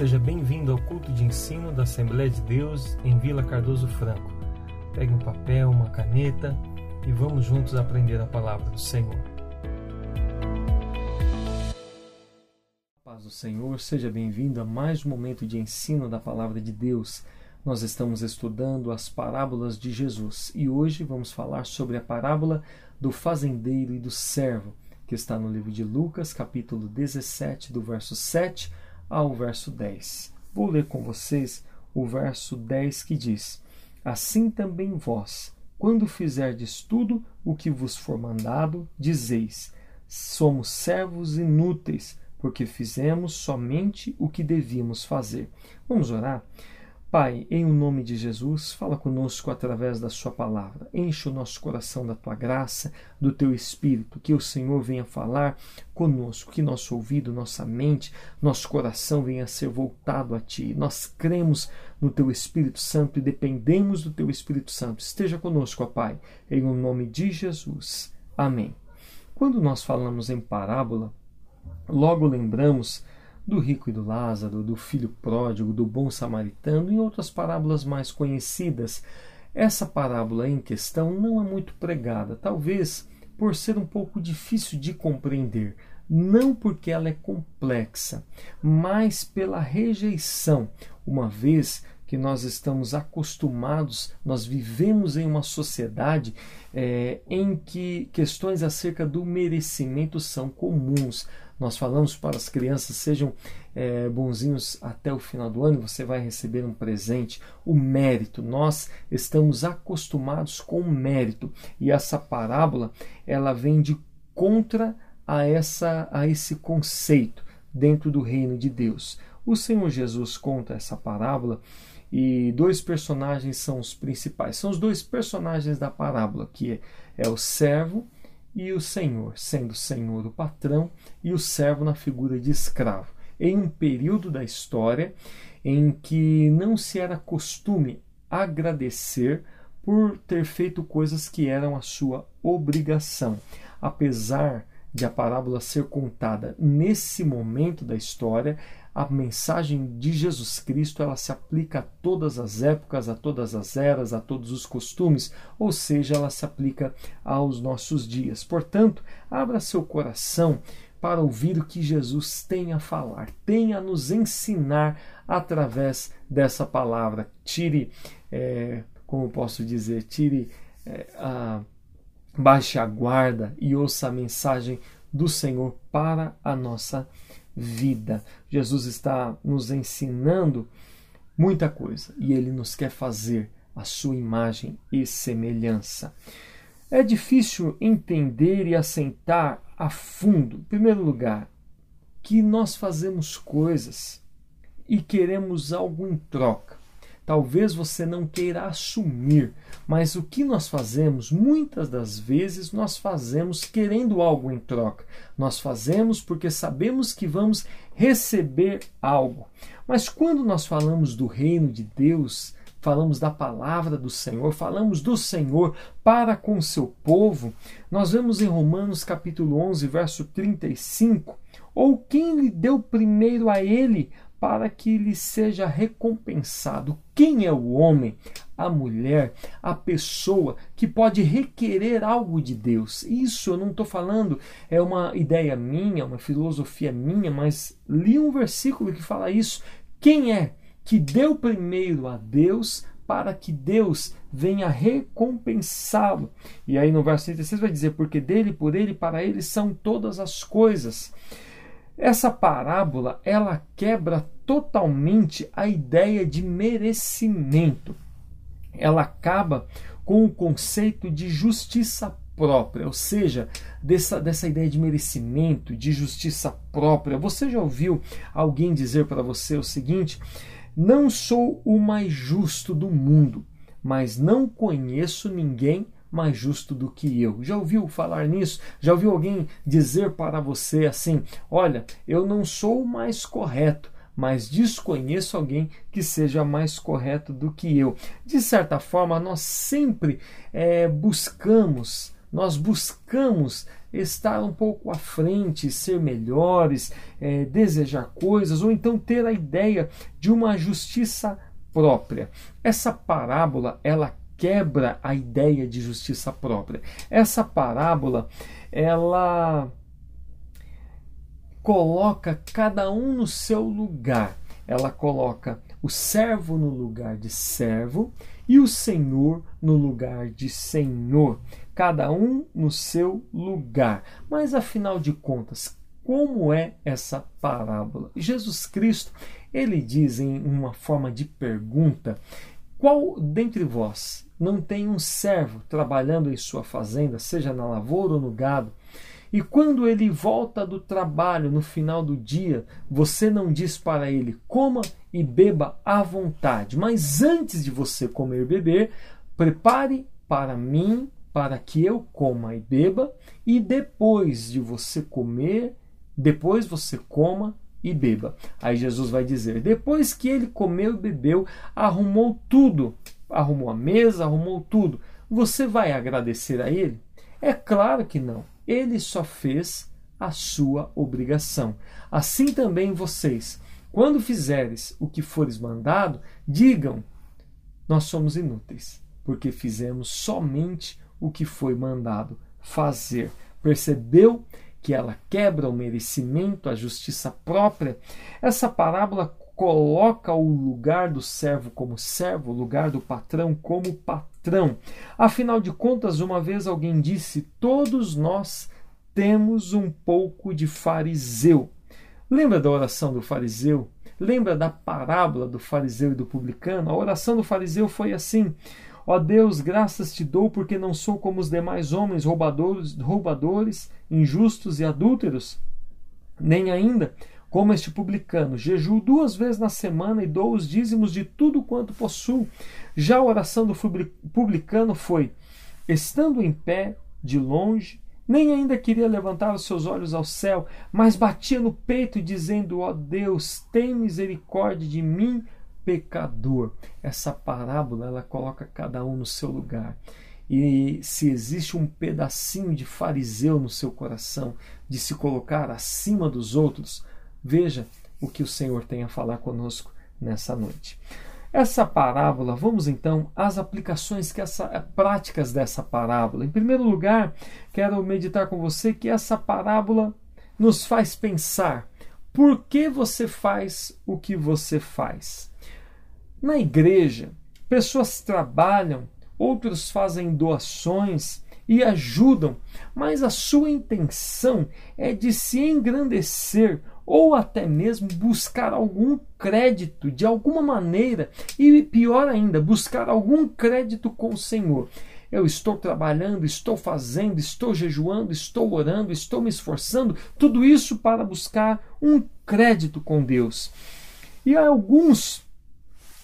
Seja bem-vindo ao culto de ensino da Assembleia de Deus em Vila Cardoso Franco. Pegue um papel, uma caneta e vamos juntos aprender a palavra do Senhor. Paz do Senhor, seja bem-vindo a mais um momento de ensino da palavra de Deus. Nós estamos estudando as parábolas de Jesus e hoje vamos falar sobre a parábola do fazendeiro e do servo, que está no livro de Lucas, capítulo 17, do verso 7 ao verso 10. Vou ler com vocês o verso 10 que diz: Assim também vós, quando fizerdes tudo o que vos for mandado, dizeis: Somos servos inúteis, porque fizemos somente o que devíamos fazer. Vamos orar? Pai, em o nome de Jesus, fala conosco através da Sua palavra. Enche o nosso coração da Tua graça, do Teu Espírito, que o Senhor venha falar conosco, que nosso ouvido, nossa mente, nosso coração venha ser voltado a Ti. Nós cremos no Teu Espírito Santo e dependemos do Teu Espírito Santo. Esteja conosco, ó Pai, em o nome de Jesus. Amém. Quando nós falamos em parábola, logo lembramos do rico e do Lázaro, do filho pródigo, do bom samaritano e outras parábolas mais conhecidas. Essa parábola em questão não é muito pregada, talvez por ser um pouco difícil de compreender, não porque ela é complexa, mas pela rejeição, uma vez que nós estamos acostumados, nós vivemos em uma sociedade é, em que questões acerca do merecimento são comuns. Nós falamos para as crianças sejam é, bonzinhos até o final do ano, você vai receber um presente, o mérito. Nós estamos acostumados com o mérito e essa parábola ela vem de contra a essa a esse conceito dentro do reino de Deus. O Senhor Jesus conta essa parábola e dois personagens são os principais. São os dois personagens da parábola, que é, é o servo e o senhor, sendo o senhor o patrão e o servo na figura de escravo, em um período da história em que não se era costume agradecer por ter feito coisas que eram a sua obrigação. Apesar de a parábola ser contada nesse momento da história, a mensagem de Jesus Cristo ela se aplica a todas as épocas, a todas as eras, a todos os costumes, ou seja, ela se aplica aos nossos dias. Portanto, abra seu coração para ouvir o que Jesus tem a falar, tem a nos ensinar através dessa palavra. Tire, é, como posso dizer, tire é, a baixe a guarda e ouça a mensagem do Senhor para a nossa vida. Jesus está nos ensinando muita coisa e ele nos quer fazer a sua imagem e semelhança. É difícil entender e assentar a fundo, em primeiro lugar, que nós fazemos coisas e queremos algo em troca. Talvez você não queira assumir, mas o que nós fazemos, muitas das vezes, nós fazemos querendo algo em troca. Nós fazemos porque sabemos que vamos receber algo. Mas quando nós falamos do reino de Deus, falamos da palavra do Senhor, falamos do Senhor para com seu povo, nós vemos em Romanos capítulo 11, verso 35, ou quem lhe deu primeiro a ele para que lhe seja recompensado. Quem é o homem, a mulher, a pessoa que pode requerer algo de Deus? Isso eu não estou falando, é uma ideia minha, uma filosofia minha, mas li um versículo que fala isso. Quem é que deu primeiro a Deus para que Deus venha recompensá-lo? E aí no verso 36 vai dizer: Porque dele, por ele, para ele são todas as coisas. Essa parábola ela quebra totalmente a ideia de merecimento. Ela acaba com o conceito de justiça própria, ou seja, dessa, dessa ideia de merecimento, de justiça própria. Você já ouviu alguém dizer para você o seguinte: não sou o mais justo do mundo, mas não conheço ninguém mais justo do que eu. Já ouviu falar nisso? Já ouviu alguém dizer para você assim: olha, eu não sou o mais correto, mas desconheço alguém que seja mais correto do que eu. De certa forma, nós sempre é, buscamos, nós buscamos estar um pouco à frente, ser melhores, é, desejar coisas, ou então ter a ideia de uma justiça própria. Essa parábola ela quebra a ideia de justiça própria. Essa parábola ela coloca cada um no seu lugar. Ela coloca o servo no lugar de servo e o senhor no lugar de senhor, cada um no seu lugar. Mas afinal de contas, como é essa parábola? Jesus Cristo, ele diz em uma forma de pergunta: qual dentre vós não tem um servo trabalhando em sua fazenda, seja na lavoura ou no gado, e quando ele volta do trabalho no final do dia, você não diz para ele: coma e beba à vontade, mas antes de você comer e beber, prepare para mim, para que eu coma e beba, e depois de você comer, depois você coma e beba. Aí Jesus vai dizer: depois que ele comeu e bebeu, arrumou tudo, arrumou a mesa, arrumou tudo. Você vai agradecer a ele? É claro que não ele só fez a sua obrigação. Assim também vocês, quando fizeres o que fores mandado, digam: Nós somos inúteis, porque fizemos somente o que foi mandado fazer. Percebeu que ela quebra o merecimento, a justiça própria? Essa parábola coloca o lugar do servo como servo, o lugar do patrão como patrão. Afinal de contas, uma vez alguém disse: todos nós temos um pouco de fariseu. Lembra da oração do fariseu? Lembra da parábola do fariseu e do publicano? A oração do fariseu foi assim: Ó Deus, graças te dou porque não sou como os demais homens roubadores, roubadores, injustos e adúlteros, nem ainda como este publicano, jejuo duas vezes na semana e dou os dízimos de tudo quanto possuo. Já a oração do publicano foi: estando em pé, de longe, nem ainda queria levantar os seus olhos ao céu, mas batia no peito, dizendo: Ó oh Deus, tem misericórdia de mim, pecador. Essa parábola ela coloca cada um no seu lugar. E se existe um pedacinho de fariseu no seu coração, de se colocar acima dos outros, Veja o que o Senhor tem a falar conosco nessa noite. Essa parábola, vamos então às aplicações que essa eh, práticas dessa parábola. Em primeiro lugar, quero meditar com você que essa parábola nos faz pensar por que você faz o que você faz. Na igreja, pessoas trabalham, outros fazem doações e ajudam, mas a sua intenção é de se engrandecer ou até mesmo buscar algum crédito de alguma maneira e pior ainda, buscar algum crédito com o Senhor. Eu estou trabalhando, estou fazendo, estou jejuando, estou orando, estou me esforçando, tudo isso para buscar um crédito com Deus. E alguns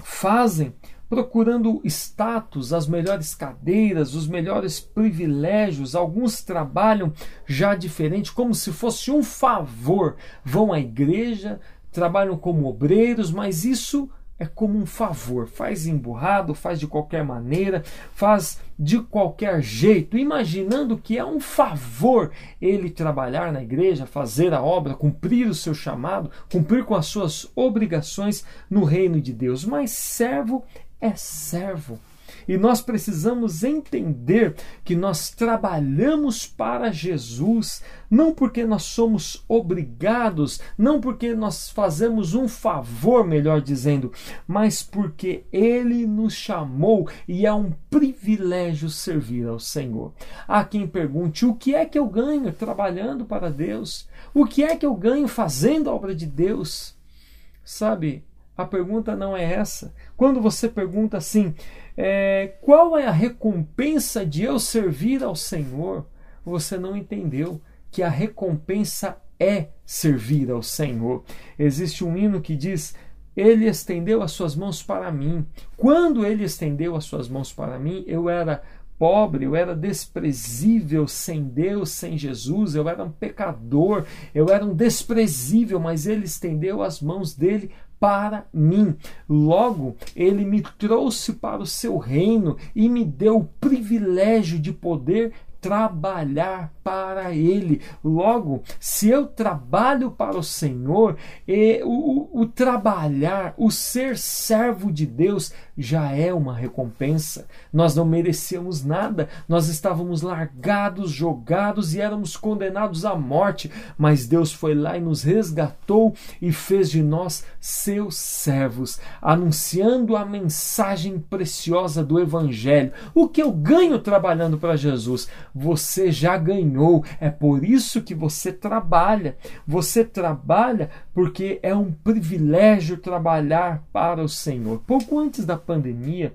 fazem procurando status, as melhores cadeiras, os melhores privilégios. Alguns trabalham já diferente, como se fosse um favor. Vão à igreja, trabalham como obreiros, mas isso é como um favor. Faz emburrado, faz de qualquer maneira, faz de qualquer jeito, imaginando que é um favor ele trabalhar na igreja, fazer a obra, cumprir o seu chamado, cumprir com as suas obrigações no reino de Deus. Mas servo é servo. E nós precisamos entender que nós trabalhamos para Jesus, não porque nós somos obrigados, não porque nós fazemos um favor, melhor dizendo, mas porque Ele nos chamou e é um privilégio servir ao Senhor. Há quem pergunte: o que é que eu ganho trabalhando para Deus? O que é que eu ganho fazendo a obra de Deus? Sabe, a pergunta não é essa. Quando você pergunta assim, é, qual é a recompensa de eu servir ao Senhor? Você não entendeu que a recompensa é servir ao Senhor. Existe um hino que diz: Ele estendeu as suas mãos para mim. Quando ele estendeu as suas mãos para mim, eu era pobre, eu era desprezível sem Deus, sem Jesus, eu era um pecador, eu era um desprezível, mas ele estendeu as mãos dele para mim. Logo, ele me trouxe para o seu reino e me deu o privilégio de poder trabalhar para Ele. Logo, se eu trabalho para o Senhor, e o, o trabalhar, o ser servo de Deus já é uma recompensa. Nós não merecíamos nada, nós estávamos largados, jogados e éramos condenados à morte, mas Deus foi lá e nos resgatou e fez de nós seus servos, anunciando a mensagem preciosa do Evangelho. O que eu ganho trabalhando para Jesus? Você já ganhou, é por isso que você trabalha. Você trabalha porque é um privilégio trabalhar para o Senhor. Pouco antes da pandemia,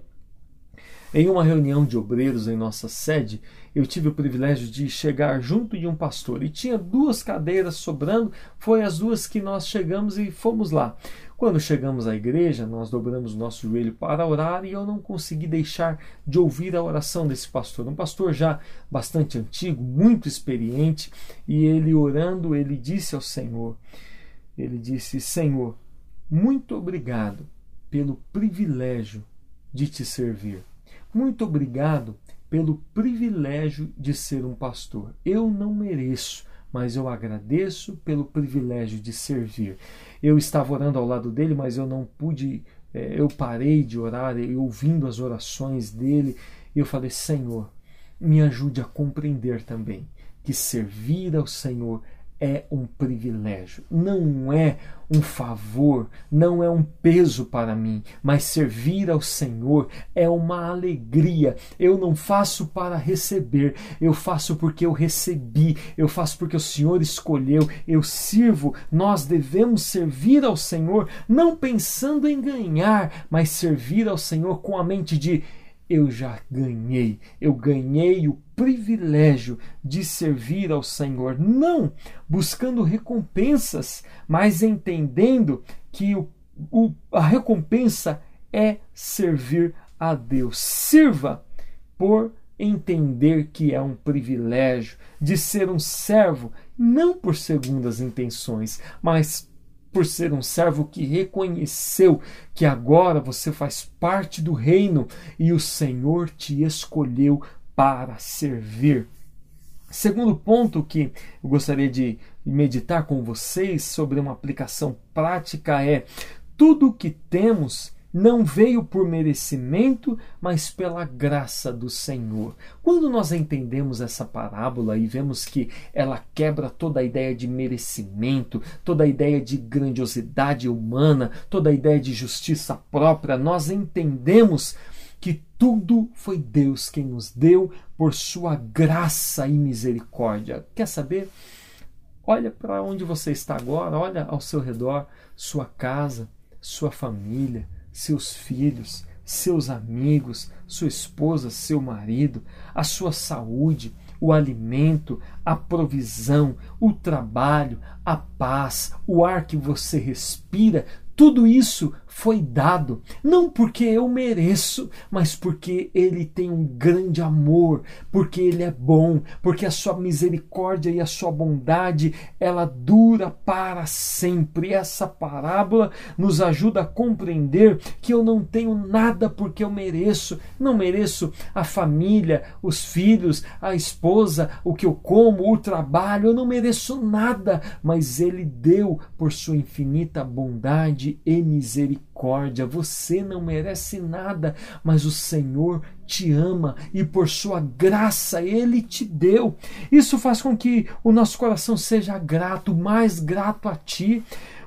em uma reunião de obreiros em nossa sede, eu tive o privilégio de chegar junto de um pastor e tinha duas cadeiras sobrando, foi as duas que nós chegamos e fomos lá. Quando chegamos à igreja, nós dobramos nosso joelho para orar e eu não consegui deixar de ouvir a oração desse pastor. Um pastor já bastante antigo, muito experiente, e ele orando, ele disse ao Senhor: Ele disse, Senhor, muito obrigado pelo privilégio de te servir. Muito obrigado pelo privilégio de ser um pastor. Eu não mereço, mas eu agradeço pelo privilégio de servir. Eu estava orando ao lado dele, mas eu não pude, é, eu parei de orar, eu ouvindo as orações dele, e eu falei: Senhor, me ajude a compreender também que servir ao Senhor é um privilégio, não é um favor, não é um peso para mim, mas servir ao Senhor é uma alegria. Eu não faço para receber, eu faço porque eu recebi, eu faço porque o Senhor escolheu, eu sirvo. Nós devemos servir ao Senhor não pensando em ganhar, mas servir ao Senhor com a mente de eu já ganhei, eu ganhei o privilégio de servir ao Senhor, não buscando recompensas, mas entendendo que o, o, a recompensa é servir a Deus. Sirva por entender que é um privilégio de ser um servo, não por segundas intenções, mas por ser um servo que reconheceu que agora você faz parte do reino e o Senhor te escolheu para servir. Segundo ponto que eu gostaria de meditar com vocês sobre uma aplicação prática é: tudo o que temos não veio por merecimento, mas pela graça do Senhor. Quando nós entendemos essa parábola e vemos que ela quebra toda a ideia de merecimento, toda a ideia de grandiosidade humana, toda a ideia de justiça própria, nós entendemos tudo foi Deus quem nos deu por sua graça e misericórdia. Quer saber? Olha para onde você está agora, olha ao seu redor, sua casa, sua família, seus filhos, seus amigos, sua esposa, seu marido, a sua saúde, o alimento, a provisão, o trabalho, a paz, o ar que você respira, tudo isso foi dado, não porque eu mereço, mas porque Ele tem um grande amor, porque Ele é bom, porque a sua misericórdia e a sua bondade ela dura para sempre. Essa parábola nos ajuda a compreender que eu não tenho nada porque eu mereço, não mereço a família, os filhos, a esposa, o que eu como, o trabalho, eu não mereço nada, mas Ele deu por sua infinita bondade e misericórdia misericórdia, você não merece nada, mas o Senhor te ama e por sua graça ele te deu. Isso faz com que o nosso coração seja grato, mais grato a ti.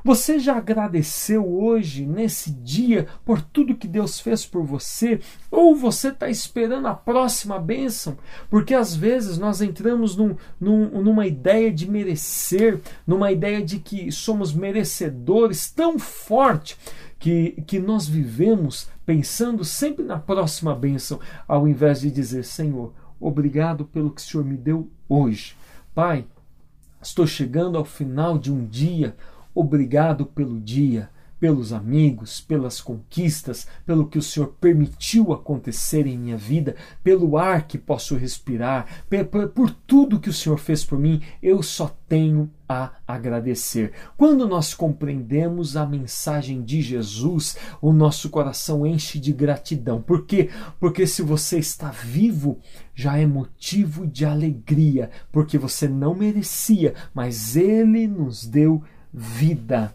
Você já agradeceu hoje, nesse dia, por tudo que Deus fez por você? Ou você está esperando a próxima bênção? Porque às vezes nós entramos num, num, numa ideia de merecer, numa ideia de que somos merecedores tão forte que, que nós vivemos pensando sempre na próxima bênção, ao invés de dizer: Senhor, obrigado pelo que o Senhor me deu hoje. Pai, estou chegando ao final de um dia, obrigado pelo dia pelos amigos, pelas conquistas, pelo que o Senhor permitiu acontecer em minha vida, pelo ar que posso respirar, por, tudo que o Senhor fez por mim, eu só tenho a agradecer. Quando nós compreendemos a mensagem de Jesus, o nosso coração enche de gratidão. Por quê? Porque se você está vivo, já é motivo de alegria, porque você não merecia, mas ele nos deu vida.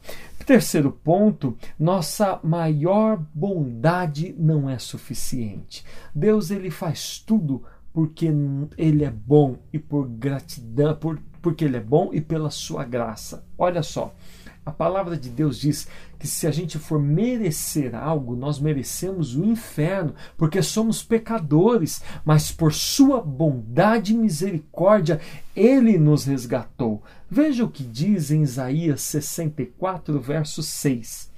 Terceiro ponto, nossa maior bondade não é suficiente. Deus ele faz tudo porque ele é bom e por gratidão, por, porque ele é bom e pela sua graça. Olha só, a palavra de Deus diz que se a gente for merecer algo, nós merecemos o inferno, porque somos pecadores, mas por sua bondade e misericórdia, ele nos resgatou. Veja o que diz em Isaías 64, verso 6.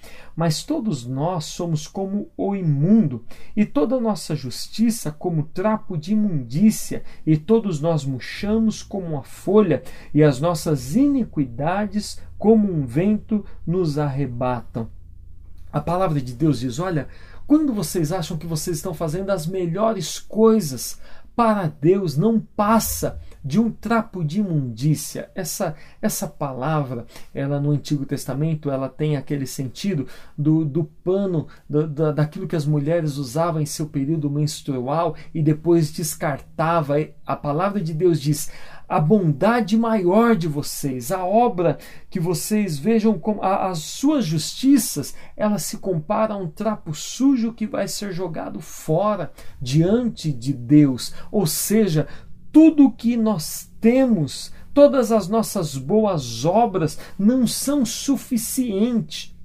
Mas todos nós somos como o imundo, e toda nossa justiça como trapo de imundícia, e todos nós murchamos como a folha, e as nossas iniquidades como um vento nos arrebatam. A palavra de Deus diz: olha, quando vocês acham que vocês estão fazendo as melhores coisas para Deus, não passa de um trapo de imundícia. Essa, essa palavra, ela no Antigo Testamento, ela tem aquele sentido do, do pano, do, da, daquilo que as mulheres usavam em seu período menstrual e depois descartava. A palavra de Deus diz: a bondade maior de vocês, a obra que vocês vejam como as suas justiças, elas se comparam a um trapo sujo que vai ser jogado fora diante de Deus. Ou seja, tudo que nós temos, todas as nossas boas obras não são suficientes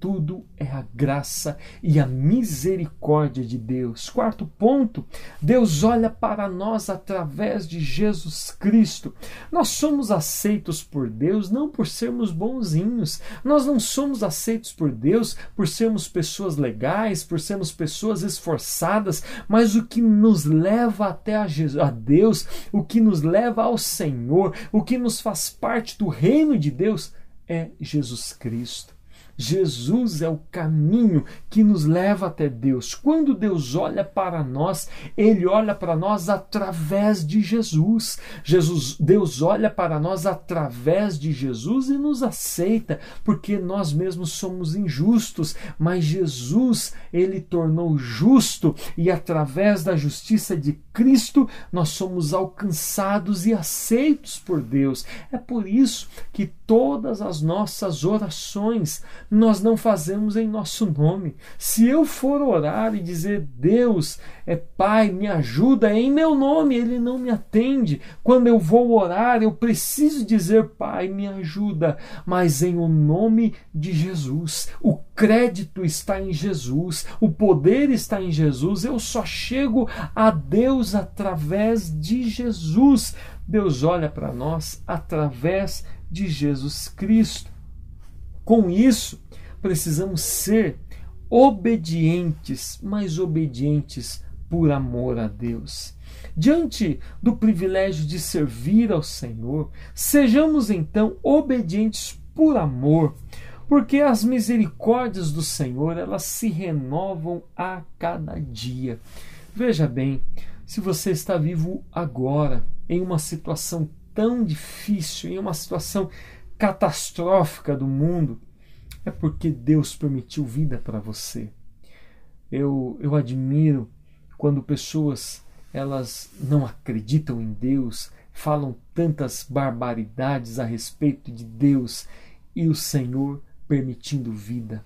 tudo é a graça e a misericórdia de Deus. Quarto ponto, Deus olha para nós através de Jesus Cristo. Nós somos aceitos por Deus não por sermos bonzinhos, nós não somos aceitos por Deus por sermos pessoas legais, por sermos pessoas esforçadas, mas o que nos leva até a, Jesus, a Deus, o que nos leva ao Senhor, o que nos faz parte do reino de Deus é Jesus Cristo. Jesus é o caminho que nos leva até Deus. Quando Deus olha para nós, ele olha para nós através de Jesus. Jesus, Deus olha para nós através de Jesus e nos aceita, porque nós mesmos somos injustos, mas Jesus, ele tornou justo e através da justiça de Cristo nós somos alcançados e aceitos por Deus. É por isso que todas as nossas orações nós não fazemos em nosso nome. Se eu for orar e dizer, Deus, é Pai, me ajuda em meu nome, Ele não me atende. Quando eu vou orar, eu preciso dizer, Pai, me ajuda, mas em o nome de Jesus. O crédito está em Jesus, o poder está em Jesus. Eu só chego a Deus através de Jesus. Deus olha para nós através de de Jesus Cristo. Com isso, precisamos ser obedientes, mas obedientes por amor a Deus. Diante do privilégio de servir ao Senhor, sejamos então obedientes por amor, porque as misericórdias do Senhor, elas se renovam a cada dia. Veja bem, se você está vivo agora, em uma situação tão difícil, em uma situação catastrófica do mundo, é porque Deus permitiu vida para você. Eu, eu admiro quando pessoas elas não acreditam em Deus, falam tantas barbaridades a respeito de Deus e o Senhor permitindo vida.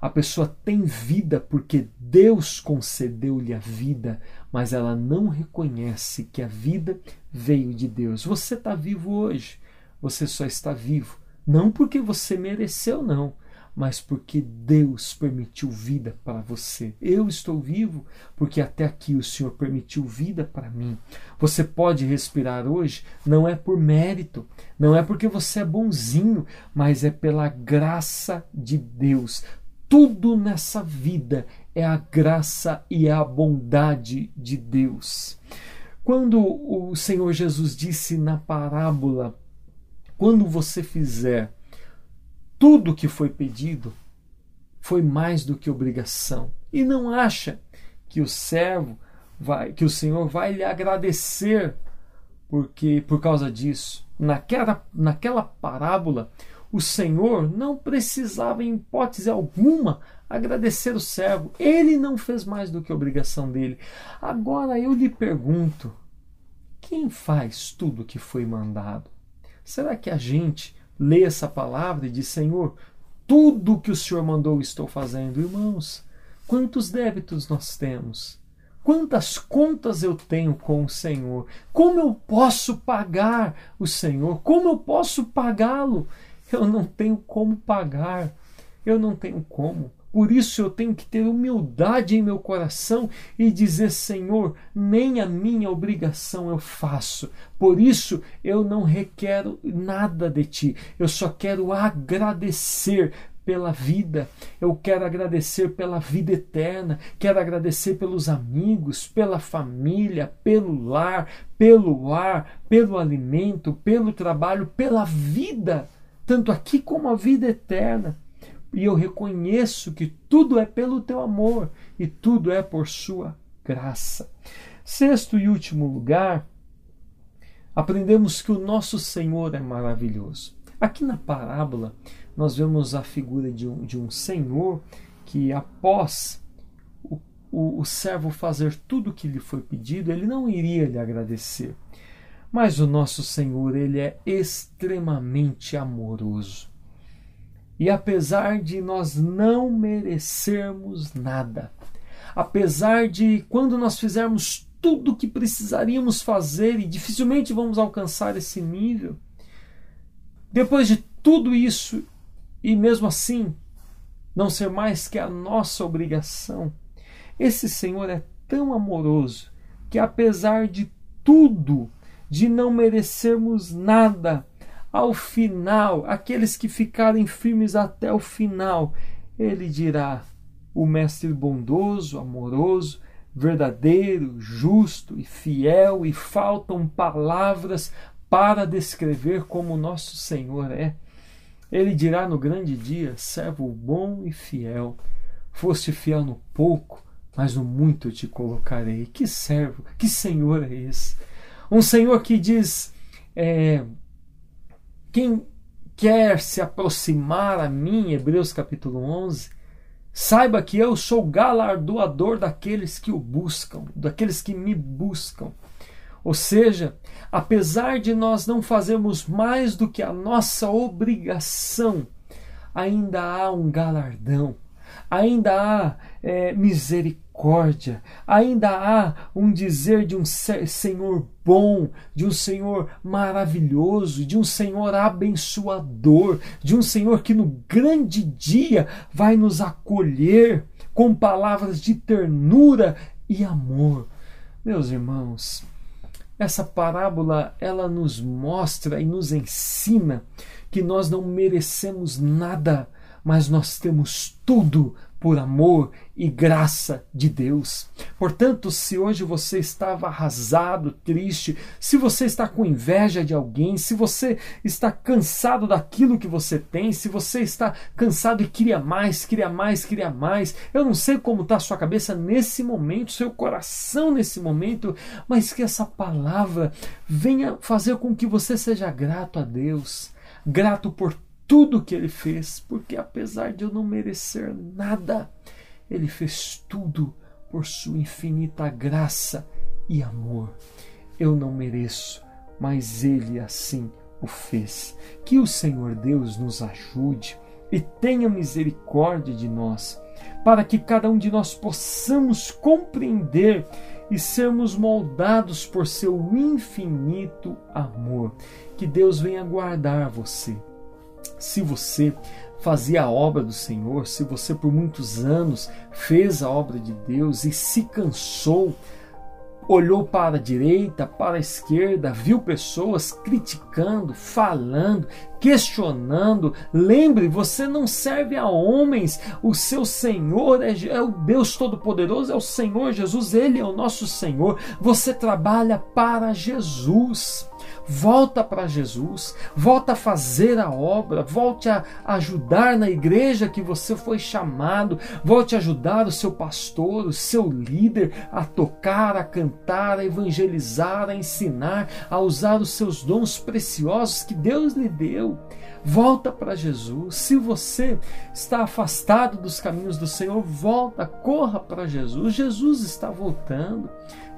A pessoa tem vida porque Deus concedeu-lhe a vida, mas ela não reconhece que a vida veio de Deus. Você está vivo hoje, você só está vivo, não porque você mereceu, não, mas porque Deus permitiu vida para você. Eu estou vivo porque até aqui o Senhor permitiu vida para mim. Você pode respirar hoje, não é por mérito, não é porque você é bonzinho, mas é pela graça de Deus. Tudo nessa vida é a graça e a bondade de Deus. Quando o Senhor Jesus disse na parábola: quando você fizer tudo o que foi pedido, foi mais do que obrigação. E não acha que o servo vai, que o Senhor vai lhe agradecer porque por causa disso. Naquela, naquela parábola, o Senhor não precisava, em hipótese alguma, agradecer o servo. Ele não fez mais do que obrigação dele. Agora eu lhe pergunto: quem faz tudo o que foi mandado? Será que a gente lê essa palavra e diz: Senhor, tudo que o Senhor mandou estou fazendo? Irmãos, quantos débitos nós temos? Quantas contas eu tenho com o Senhor? Como eu posso pagar o Senhor? Como eu posso pagá-lo? Eu não tenho como pagar. Eu não tenho como. Por isso eu tenho que ter humildade em meu coração e dizer: Senhor, nem a minha obrigação eu faço. Por isso eu não requero nada de ti. Eu só quero agradecer pela vida, eu quero agradecer pela vida eterna, quero agradecer pelos amigos, pela família, pelo lar, pelo ar, pelo alimento, pelo trabalho, pela vida, tanto aqui como a vida eterna. E eu reconheço que tudo é pelo teu amor e tudo é por sua graça. Sexto e último lugar, aprendemos que o nosso Senhor é maravilhoso. Aqui na parábola, nós vemos a figura de um, de um senhor que, após o, o, o servo fazer tudo o que lhe foi pedido, ele não iria lhe agradecer. Mas o nosso Senhor, ele é extremamente amoroso. E apesar de nós não merecermos nada, apesar de quando nós fizermos tudo o que precisaríamos fazer e dificilmente vamos alcançar esse nível, depois de tudo isso, e mesmo assim não ser mais que a nossa obrigação. Esse Senhor é tão amoroso que, apesar de tudo, de não merecermos nada, ao final, aqueles que ficarem firmes até o final, ele dirá: o Mestre bondoso, amoroso, verdadeiro, justo e fiel, e faltam palavras para descrever como nosso Senhor é. Ele dirá no grande dia: servo bom e fiel, foste fiel no pouco, mas no muito te colocarei. Que servo, que Senhor é esse? Um Senhor que diz: é, quem quer se aproximar a mim, Hebreus capítulo 11, saiba que eu sou galardoador daqueles que o buscam, daqueles que me buscam. Ou seja, apesar de nós não fazermos mais do que a nossa obrigação, ainda há um galardão, ainda há é, misericórdia, ainda há um dizer de um Senhor bom, de um Senhor maravilhoso, de um Senhor abençoador, de um Senhor que no grande dia vai nos acolher com palavras de ternura e amor. Meus irmãos, essa parábola ela nos mostra e nos ensina que nós não merecemos nada, mas nós temos tudo por amor e graça de Deus. Portanto, se hoje você estava arrasado, triste, se você está com inveja de alguém, se você está cansado daquilo que você tem, se você está cansado e queria mais, queria mais, queria mais, eu não sei como está a sua cabeça nesse momento, seu coração nesse momento, mas que essa palavra venha fazer com que você seja grato a Deus, grato por tudo que ele fez, porque apesar de eu não merecer nada, ele fez tudo por sua infinita graça e amor. Eu não mereço, mas ele assim o fez. Que o Senhor Deus nos ajude e tenha misericórdia de nós, para que cada um de nós possamos compreender e sermos moldados por seu infinito amor. Que Deus venha guardar você se você fazia a obra do Senhor, se você por muitos anos fez a obra de Deus e se cansou, olhou para a direita, para a esquerda, viu pessoas criticando, falando, questionando. Lembre, você não serve a homens, o seu Senhor é, é o Deus Todo-Poderoso, é o Senhor Jesus, Ele é o nosso Senhor. Você trabalha para Jesus. Volta para Jesus, volta a fazer a obra, volte a ajudar na igreja que você foi chamado, volte a ajudar o seu pastor, o seu líder a tocar, a cantar, a evangelizar, a ensinar, a usar os seus dons preciosos que Deus lhe deu. Volta para Jesus. Se você está afastado dos caminhos do Senhor, volta, corra para Jesus. Jesus está voltando.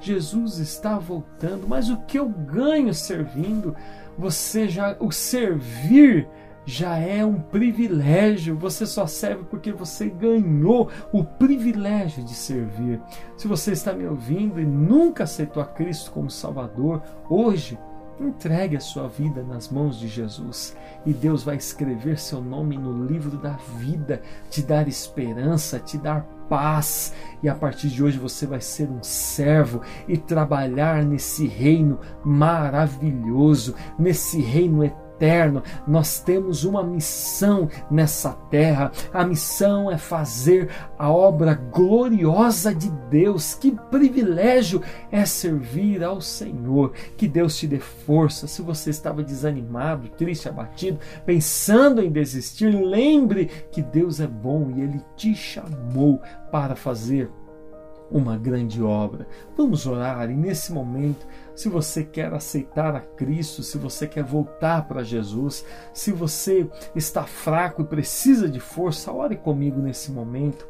Jesus está voltando. Mas o que eu ganho servindo? Você já o servir já é um privilégio. Você só serve porque você ganhou o privilégio de servir. Se você está me ouvindo e nunca aceitou a Cristo como Salvador, hoje Entregue a sua vida nas mãos de Jesus e Deus vai escrever seu nome no livro da vida, te dar esperança, te dar paz. E a partir de hoje você vai ser um servo e trabalhar nesse reino maravilhoso, nesse reino eterno eterno. Nós temos uma missão nessa terra. A missão é fazer a obra gloriosa de Deus. Que privilégio é servir ao Senhor. Que Deus te dê força. Se você estava desanimado, triste, abatido, pensando em desistir, lembre que Deus é bom e Ele te chamou para fazer uma grande obra. Vamos orar e nesse momento, se você quer aceitar a Cristo, se você quer voltar para Jesus, se você está fraco e precisa de força, ore comigo nesse momento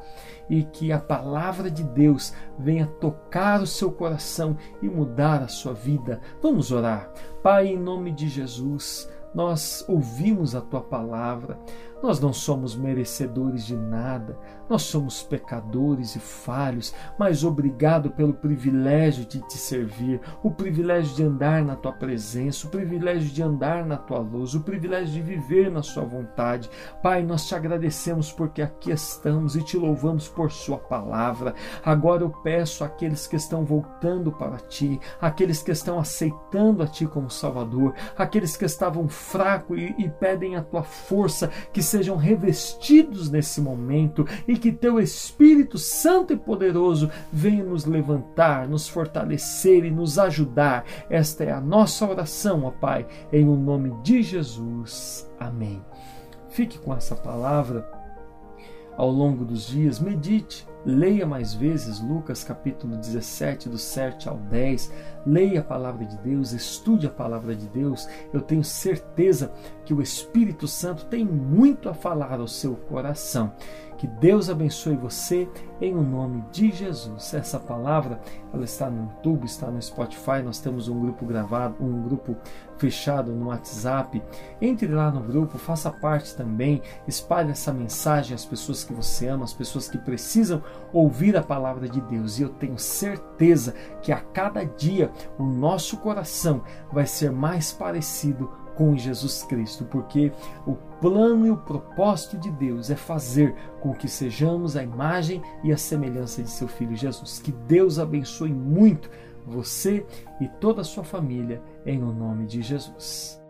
e que a palavra de Deus venha tocar o seu coração e mudar a sua vida. Vamos orar. Pai, em nome de Jesus, nós ouvimos a tua palavra. Nós não somos merecedores de nada, nós somos pecadores e falhos, mas obrigado pelo privilégio de te servir, o privilégio de andar na tua presença, o privilégio de andar na tua luz, o privilégio de viver na sua vontade. Pai, nós te agradecemos porque aqui estamos e te louvamos por sua palavra. Agora eu peço àqueles que estão voltando para ti, aqueles que estão aceitando a ti como Salvador, aqueles que estavam fracos e, e pedem a tua força, que sejam revestidos nesse momento e que teu Espírito Santo e poderoso venha nos levantar, nos fortalecer e nos ajudar. Esta é a nossa oração, ó Pai, em o nome de Jesus. Amém. Fique com essa palavra ao longo dos dias, medite Leia mais vezes Lucas capítulo 17, do 7 ao 10. Leia a palavra de Deus, estude a palavra de Deus. Eu tenho certeza que o Espírito Santo tem muito a falar ao seu coração. Que Deus abençoe você em o nome de Jesus. Essa palavra, ela está no YouTube, está no Spotify, nós temos um grupo gravado, um grupo fechado no WhatsApp. Entre lá no grupo, faça parte também, espalhe essa mensagem às pessoas que você ama, às pessoas que precisam ouvir a palavra de Deus. E eu tenho certeza que a cada dia o nosso coração vai ser mais parecido com Jesus Cristo, porque o plano e o propósito de Deus é fazer com que sejamos a imagem e a semelhança de seu filho Jesus. Que Deus abençoe muito você e toda a sua família em o nome de Jesus.